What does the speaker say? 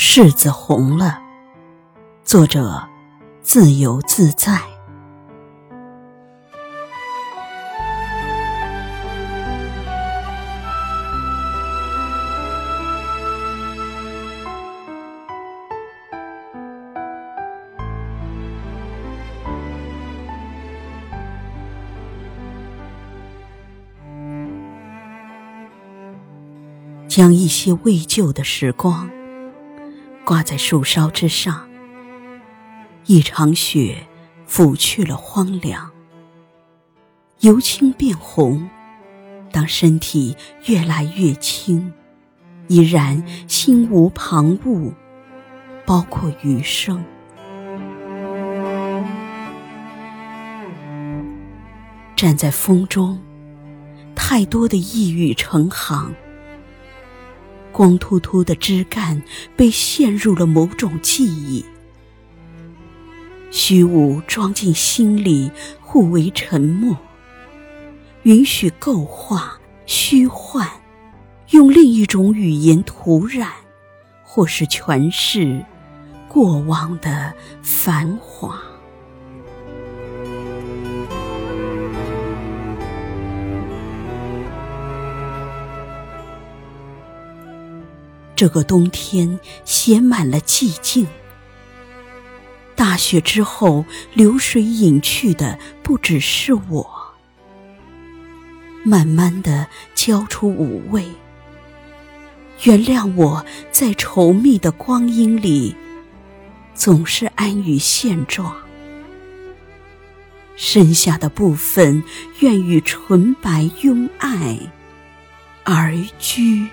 柿子红了，作者自由自在。将一些未旧的时光。挂在树梢之上，一场雪抚去了荒凉，由青变红。当身体越来越轻，依然心无旁骛，包括余生。站在风中，太多的抑郁成行。光秃秃的枝干被陷入了某种记忆，虚无装进心里，互为沉默。允许构画、虚幻，用另一种语言涂染，或是诠释过往的繁华。这个冬天写满了寂静。大雪之后，流水隐去的不只是我。慢慢的交出五味。原谅我在稠密的光阴里，总是安于现状。剩下的部分，愿与纯白拥爱而居。